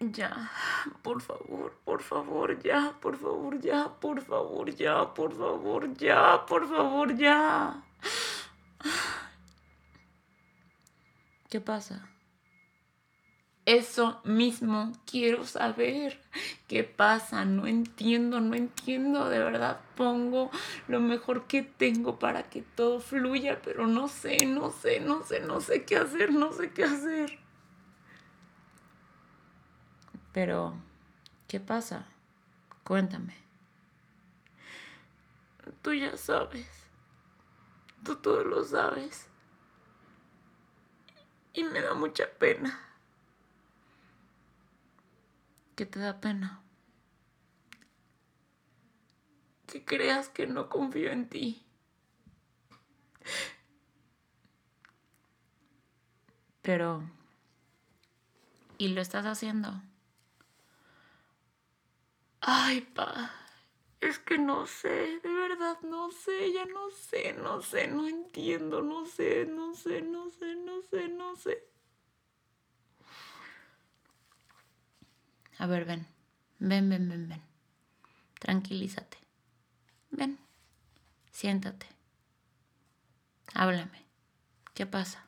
Ya, por favor, por favor, ya, por favor, ya, por favor, ya, por favor, ya, por favor, ya. ¿Qué pasa? Eso mismo quiero saber. ¿Qué pasa? No entiendo, no entiendo. De verdad pongo lo mejor que tengo para que todo fluya, pero no sé, no sé, no sé, no sé qué hacer, no sé qué hacer. Pero, ¿qué pasa? Cuéntame. Tú ya sabes. Tú todo lo sabes. Y me da mucha pena. ¿Qué te da pena? Que creas que no confío en ti. Pero... ¿Y lo estás haciendo? Ay, pa, es que no sé, de verdad no sé, ya no sé, no sé, no entiendo, no sé, no sé, no sé, no sé, no sé. A ver, ven. Ven, ven, ven, ven. Tranquilízate. Ven. Siéntate. Háblame. ¿Qué pasa?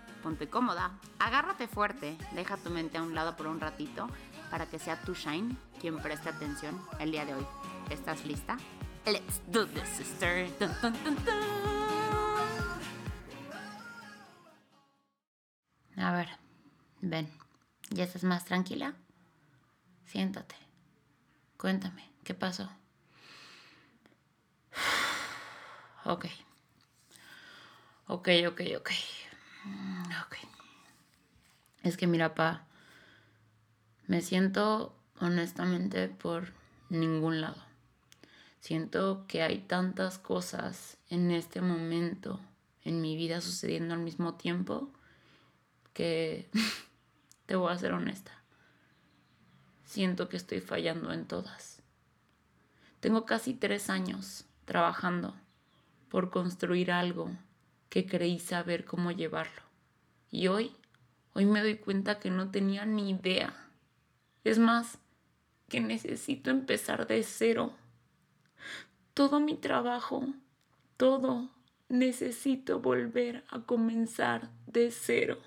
Ponte cómoda, agárrate fuerte, deja tu mente a un lado por un ratito para que sea tu Shine quien preste atención el día de hoy. ¿Estás lista? Let's do this, sister. A ver, ven. ¿Ya estás más tranquila? Siéntate. Cuéntame, ¿qué pasó? Ok. Ok, ok, ok. Ok. Es que mira, pa, me siento honestamente por ningún lado. Siento que hay tantas cosas en este momento en mi vida sucediendo al mismo tiempo que te voy a ser honesta. Siento que estoy fallando en todas. Tengo casi tres años trabajando por construir algo que creí saber cómo llevarlo. Y hoy, hoy me doy cuenta que no tenía ni idea. Es más, que necesito empezar de cero. Todo mi trabajo, todo, necesito volver a comenzar de cero.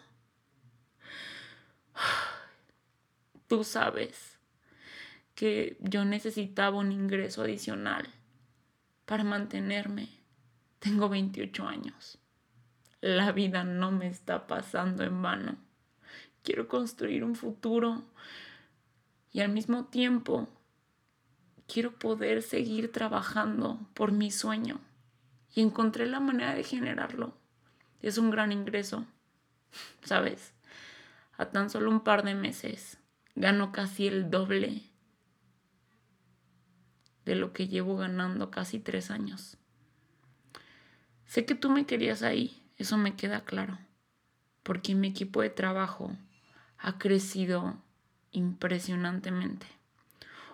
Tú sabes que yo necesitaba un ingreso adicional para mantenerme. Tengo 28 años. La vida no me está pasando en vano. Quiero construir un futuro y al mismo tiempo quiero poder seguir trabajando por mi sueño. Y encontré la manera de generarlo. Es un gran ingreso, ¿sabes? a tan solo un par de meses gano casi el doble de lo que llevo ganando casi tres años. Sé que tú me querías ahí, eso me queda claro, porque mi equipo de trabajo ha crecido impresionantemente.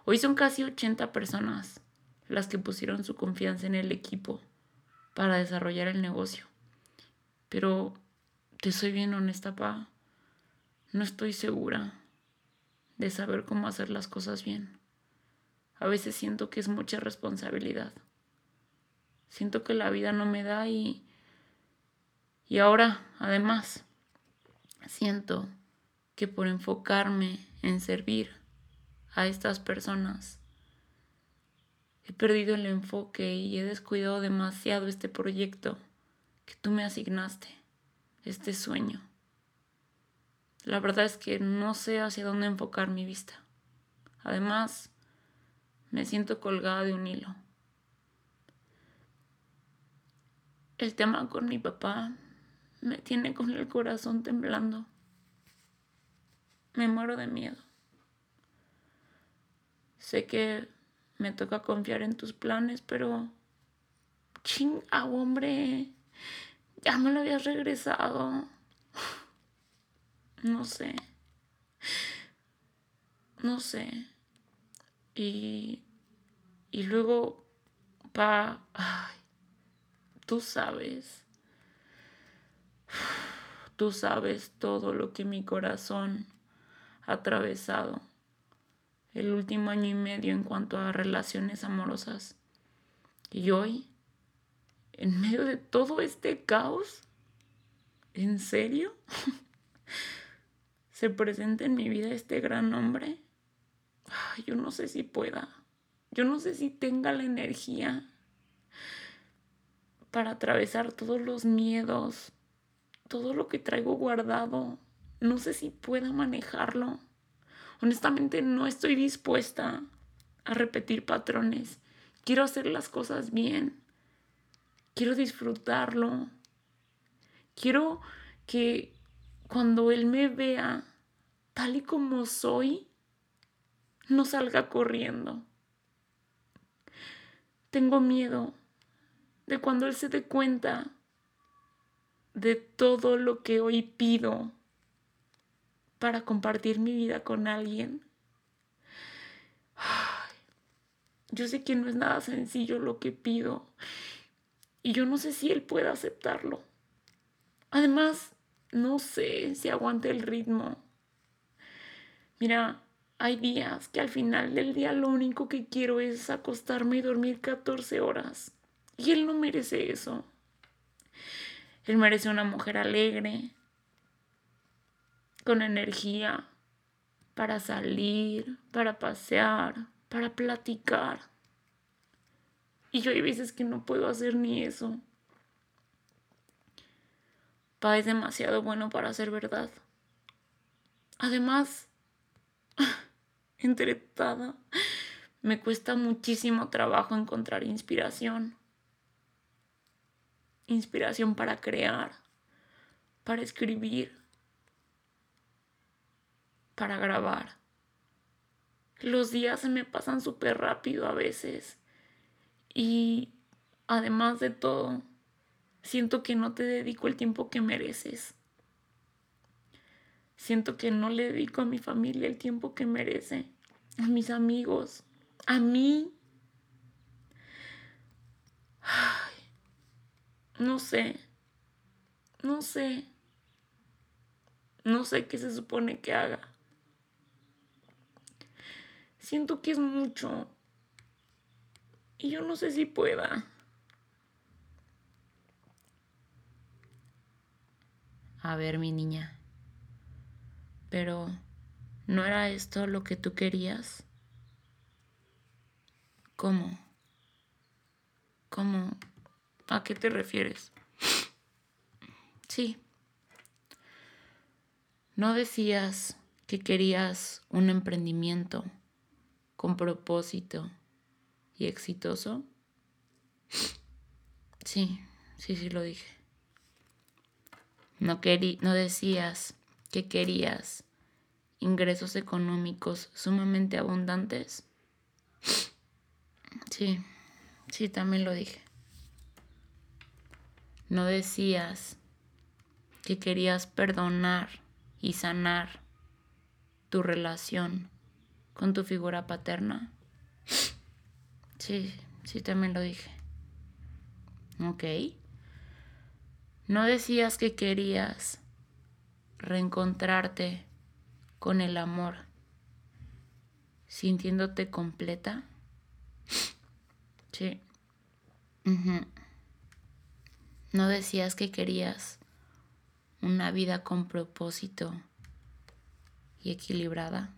Hoy son casi 80 personas las que pusieron su confianza en el equipo para desarrollar el negocio. Pero te soy bien honesta, pa. No estoy segura de saber cómo hacer las cosas bien. A veces siento que es mucha responsabilidad. Siento que la vida no me da y... Y ahora, además, siento que por enfocarme en servir a estas personas, he perdido el enfoque y he descuidado demasiado este proyecto que tú me asignaste, este sueño. La verdad es que no sé hacia dónde enfocar mi vista. Además, me siento colgada de un hilo. El tema con mi papá me tiene con el corazón temblando. me muero de miedo. Sé que me toca confiar en tus planes, pero... Ching, hombre. Ya me lo habías regresado. No sé. No sé. Y... Y luego, pa... Ay, tú sabes. Tú sabes todo lo que mi corazón ha atravesado el último año y medio en cuanto a relaciones amorosas. Y hoy, en medio de todo este caos, ¿en serio? ¿Se presenta en mi vida este gran hombre? yo no sé si pueda. Yo no sé si tenga la energía para atravesar todos los miedos, todo lo que traigo guardado. No sé si pueda manejarlo. Honestamente no estoy dispuesta a repetir patrones. Quiero hacer las cosas bien. Quiero disfrutarlo. Quiero que cuando él me vea tal y como soy, no salga corriendo. Tengo miedo de cuando él se dé cuenta de todo lo que hoy pido para compartir mi vida con alguien. yo sé que no es nada sencillo lo que pido y yo no sé si él puede aceptarlo. Además, no sé si aguante el ritmo. Mira, hay días que al final del día lo único que quiero es acostarme y dormir 14 horas. Y él no merece eso. Él merece una mujer alegre, con energía para salir, para pasear, para platicar. Y yo hay veces que no puedo hacer ni eso. Pa es demasiado bueno para ser verdad. Además, entretada, me cuesta muchísimo trabajo encontrar inspiración. Inspiración para crear, para escribir, para grabar. Los días se me pasan súper rápido a veces. Y además de todo, siento que no te dedico el tiempo que mereces. Siento que no le dedico a mi familia el tiempo que merece, a mis amigos, a mí. No sé, no sé, no sé qué se supone que haga. Siento que es mucho. Y yo no sé si pueda. A ver, mi niña. Pero, ¿no era esto lo que tú querías? ¿Cómo? ¿Cómo? ¿A qué te refieres? Sí. ¿No decías que querías un emprendimiento? con propósito y exitoso? Sí, sí, sí lo dije. No, no decías que querías ingresos económicos sumamente abundantes. Sí, sí, también lo dije. No decías que querías perdonar y sanar tu relación con tu figura paterna. Sí, sí, también lo dije. Ok. ¿No decías que querías reencontrarte con el amor sintiéndote completa? Sí. ¿No decías que querías una vida con propósito y equilibrada?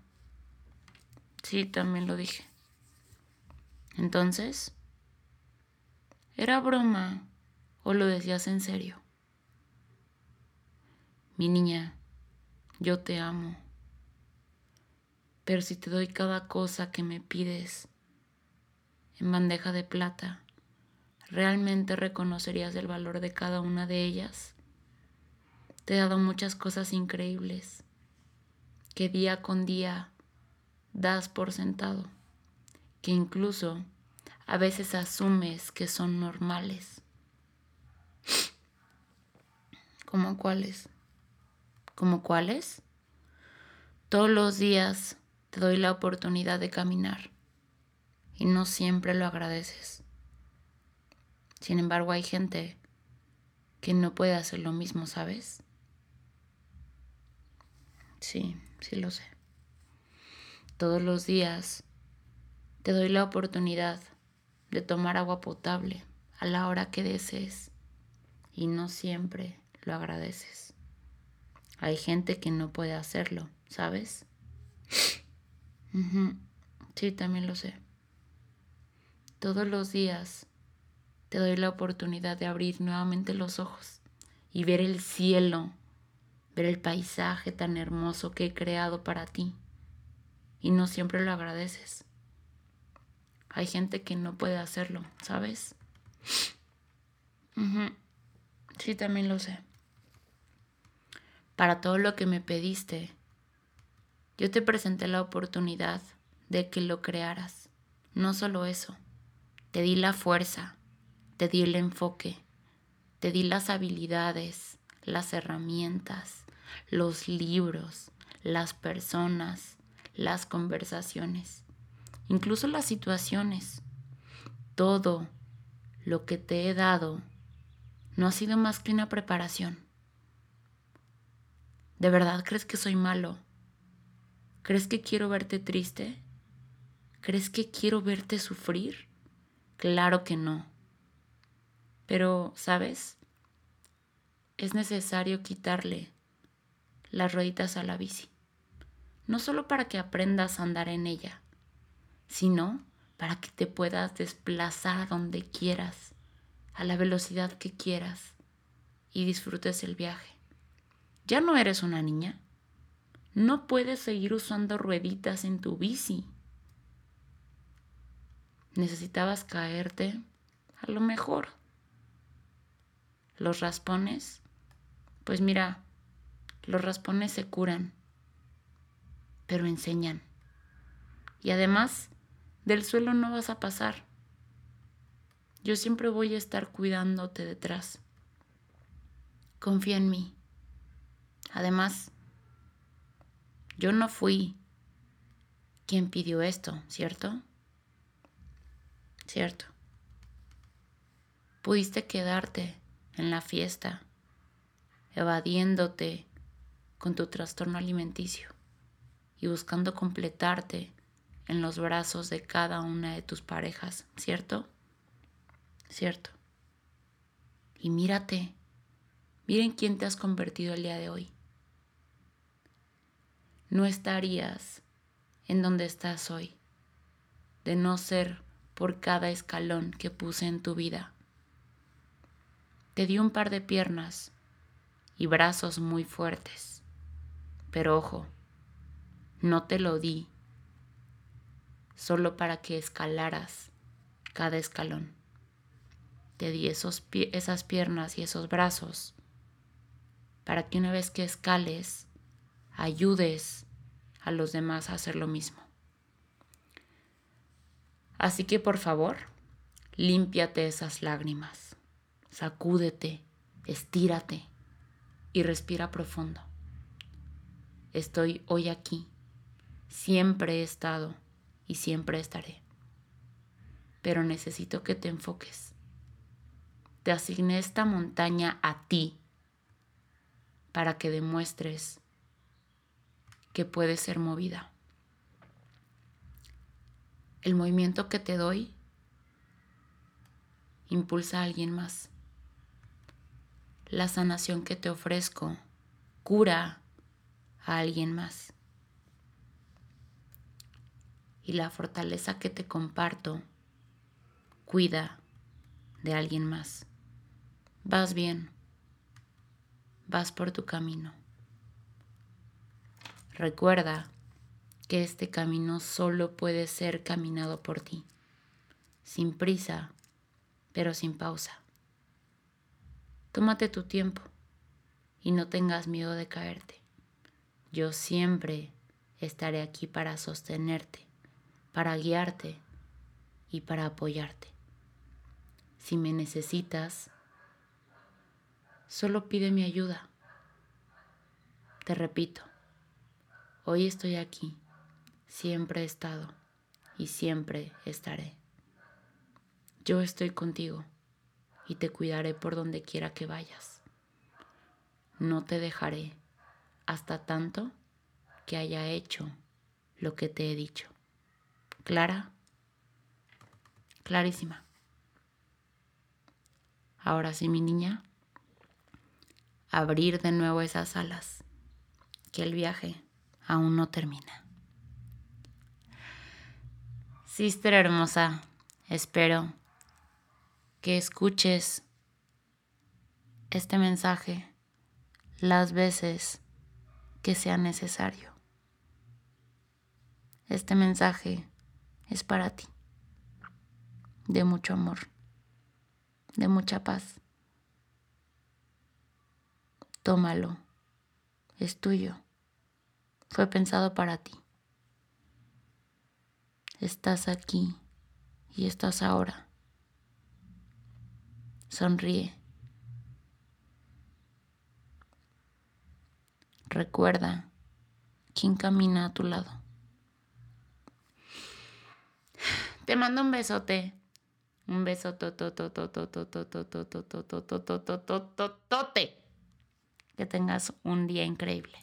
Sí, también lo dije. Entonces, ¿era broma o lo decías en serio? Mi niña, yo te amo. Pero si te doy cada cosa que me pides en bandeja de plata, ¿realmente reconocerías el valor de cada una de ellas? Te he dado muchas cosas increíbles que día con día das por sentado, que incluso a veces asumes que son normales. ¿Cómo cuáles? ¿Cómo cuáles? Todos los días te doy la oportunidad de caminar y no siempre lo agradeces. Sin embargo, hay gente que no puede hacer lo mismo, ¿sabes? Sí, sí lo sé. Todos los días te doy la oportunidad de tomar agua potable a la hora que desees y no siempre lo agradeces. Hay gente que no puede hacerlo, ¿sabes? Sí, también lo sé. Todos los días te doy la oportunidad de abrir nuevamente los ojos y ver el cielo, ver el paisaje tan hermoso que he creado para ti. Y no siempre lo agradeces. Hay gente que no puede hacerlo, ¿sabes? Sí, también lo sé. Para todo lo que me pediste, yo te presenté la oportunidad de que lo crearas. No solo eso, te di la fuerza, te di el enfoque, te di las habilidades, las herramientas, los libros, las personas, las conversaciones, incluso las situaciones. Todo lo que te he dado no ha sido más que una preparación. ¿De verdad crees que soy malo? ¿Crees que quiero verte triste? ¿Crees que quiero verte sufrir? Claro que no. Pero, ¿sabes? Es necesario quitarle las rueditas a la bici. No solo para que aprendas a andar en ella, sino para que te puedas desplazar donde quieras, a la velocidad que quieras y disfrutes el viaje. Ya no eres una niña. No puedes seguir usando rueditas en tu bici. Necesitabas caerte, a lo mejor. Los raspones, pues mira, los raspones se curan, pero enseñan. Y además, del suelo no vas a pasar. Yo siempre voy a estar cuidándote detrás. Confía en mí. Además, yo no fui quien pidió esto, ¿cierto? ¿Cierto? Pudiste quedarte en la fiesta, evadiéndote con tu trastorno alimenticio y buscando completarte en los brazos de cada una de tus parejas, ¿cierto? ¿Cierto? Y mírate, miren quién te has convertido el día de hoy no estarías en donde estás hoy, de no ser por cada escalón que puse en tu vida. Te di un par de piernas y brazos muy fuertes, pero ojo, no te lo di solo para que escalaras cada escalón. Te di esos esas piernas y esos brazos para que una vez que escales, ayudes a los demás a hacer lo mismo. Así que por favor, límpiate esas lágrimas, sacúdete, estírate y respira profundo. Estoy hoy aquí, siempre he estado y siempre estaré. Pero necesito que te enfoques. Te asigné esta montaña a ti para que demuestres que puede ser movida. El movimiento que te doy impulsa a alguien más. La sanación que te ofrezco cura a alguien más. Y la fortaleza que te comparto cuida de alguien más. Vas bien, vas por tu camino. Recuerda que este camino solo puede ser caminado por ti, sin prisa, pero sin pausa. Tómate tu tiempo y no tengas miedo de caerte. Yo siempre estaré aquí para sostenerte, para guiarte y para apoyarte. Si me necesitas, solo pide mi ayuda. Te repito, hoy estoy aquí, siempre he estado y siempre estaré. Yo estoy contigo y te cuidaré por donde quiera que vayas. No te dejaré hasta tanto que haya hecho lo que te he dicho. ¿Clara? Clarísima. Ahora sí, mi niña, abrir de nuevo esas alas, que el viaje aún no termina. Sister hermosa, espero que escuches este mensaje las veces que sea necesario. Este mensaje es para ti, de mucho amor, de mucha paz. Tómalo, es tuyo, fue pensado para ti. Estás aquí y estás ahora. Sonríe. Recuerda quién camina a tu lado. Te mando un besote. Un beso Que tengas un día increíble.